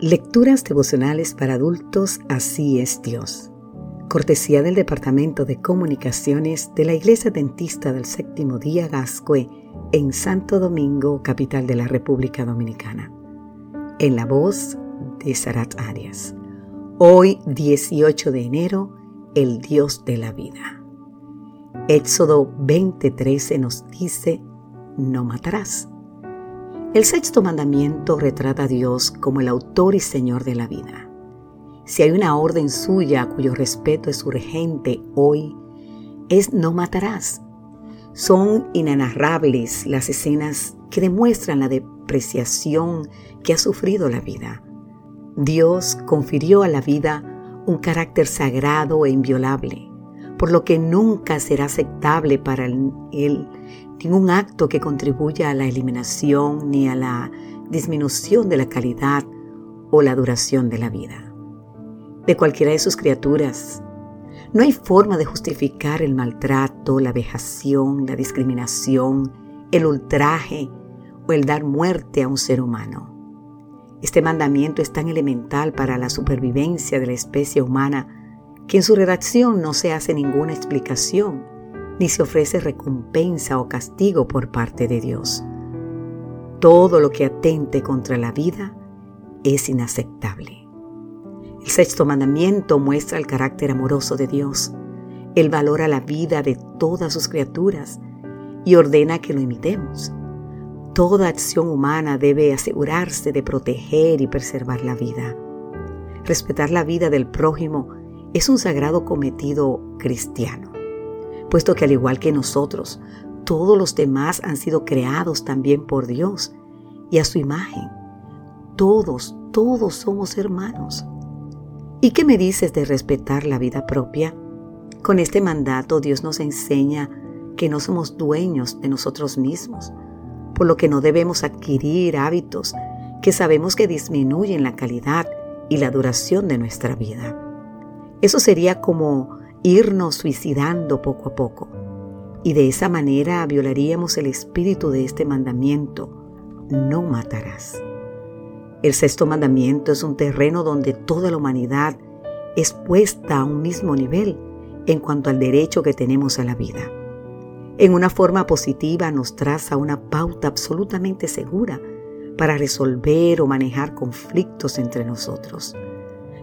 Lecturas devocionales para adultos Así es Dios. Cortesía del Departamento de Comunicaciones de la Iglesia Dentista del Séptimo Día Gascue en Santo Domingo, capital de la República Dominicana. En la voz de Sarat Arias. Hoy, 18 de enero, el Dios de la vida. Éxodo 20:13 nos dice, no matarás. El sexto mandamiento retrata a Dios como el autor y señor de la vida. Si hay una orden suya cuyo respeto es urgente hoy, es no matarás. Son inenarrables las escenas que demuestran la depreciación que ha sufrido la vida. Dios confirió a la vida un carácter sagrado e inviolable, por lo que nunca será aceptable para él ningún acto que contribuya a la eliminación ni a la disminución de la calidad o la duración de la vida. De cualquiera de sus criaturas, no hay forma de justificar el maltrato, la vejación, la discriminación, el ultraje o el dar muerte a un ser humano. Este mandamiento es tan elemental para la supervivencia de la especie humana que en su redacción no se hace ninguna explicación ni se ofrece recompensa o castigo por parte de Dios. Todo lo que atente contra la vida es inaceptable. El sexto mandamiento muestra el carácter amoroso de Dios. Él valora la vida de todas sus criaturas y ordena que lo imitemos. Toda acción humana debe asegurarse de proteger y preservar la vida. Respetar la vida del prójimo es un sagrado cometido cristiano puesto que al igual que nosotros, todos los demás han sido creados también por Dios y a su imagen. Todos, todos somos hermanos. ¿Y qué me dices de respetar la vida propia? Con este mandato Dios nos enseña que no somos dueños de nosotros mismos, por lo que no debemos adquirir hábitos que sabemos que disminuyen la calidad y la duración de nuestra vida. Eso sería como irnos suicidando poco a poco. Y de esa manera violaríamos el espíritu de este mandamiento, no matarás. El sexto mandamiento es un terreno donde toda la humanidad es puesta a un mismo nivel en cuanto al derecho que tenemos a la vida. En una forma positiva nos traza una pauta absolutamente segura para resolver o manejar conflictos entre nosotros,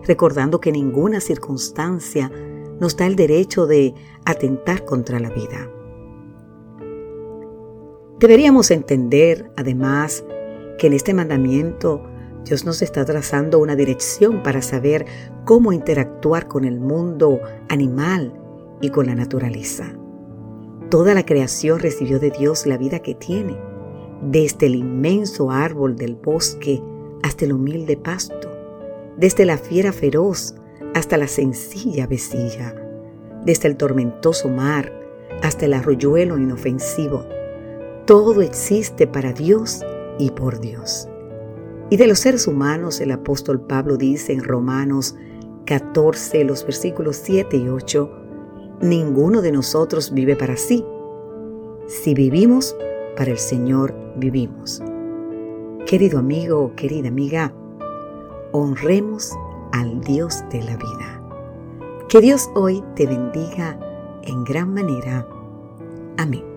recordando que ninguna circunstancia nos da el derecho de atentar contra la vida. Deberíamos entender, además, que en este mandamiento Dios nos está trazando una dirección para saber cómo interactuar con el mundo animal y con la naturaleza. Toda la creación recibió de Dios la vida que tiene, desde el inmenso árbol del bosque hasta el humilde pasto, desde la fiera feroz hasta la sencilla vecilla, desde el tormentoso mar hasta el arroyuelo inofensivo. Todo existe para Dios y por Dios. Y de los seres humanos el apóstol Pablo dice en Romanos 14, los versículos 7 y 8, ninguno de nosotros vive para sí. Si vivimos, para el Señor vivimos. Querido amigo, querida amiga, honremos al Dios de la vida. Que Dios hoy te bendiga en gran manera. Amén.